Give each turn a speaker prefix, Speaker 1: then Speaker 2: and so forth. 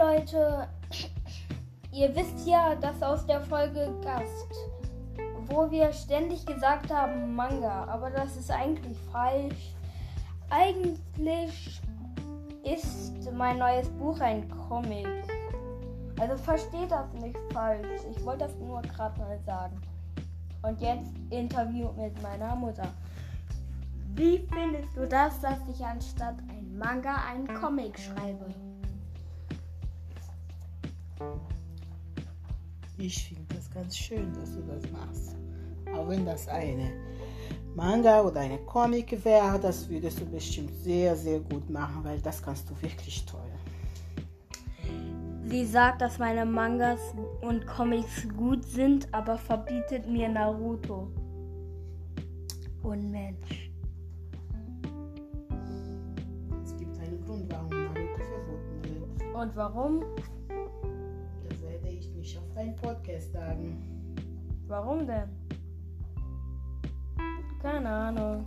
Speaker 1: Leute, ihr wisst ja, dass aus der Folge Gast, wo wir ständig gesagt haben Manga, aber das ist eigentlich falsch. Eigentlich ist mein neues Buch ein Comic. Also versteht das nicht falsch. Ich wollte das nur gerade mal sagen. Und jetzt Interview mit meiner Mutter. Wie findest du das, dass ich anstatt ein Manga einen Comic schreibe?
Speaker 2: Ich finde das ganz schön, dass du das machst. Auch wenn das eine Manga oder eine Comic wäre, das würdest du bestimmt sehr, sehr gut machen, weil das kannst du wirklich toll.
Speaker 1: Sie sagt, dass meine Mangas und Comics gut sind, aber verbietet mir Naruto. Unmensch.
Speaker 2: Es gibt einen Grund, warum Naruto verboten wird.
Speaker 1: Und warum?
Speaker 2: Nicht auf deinem Podcast sagen.
Speaker 1: Warum denn? Keine Ahnung.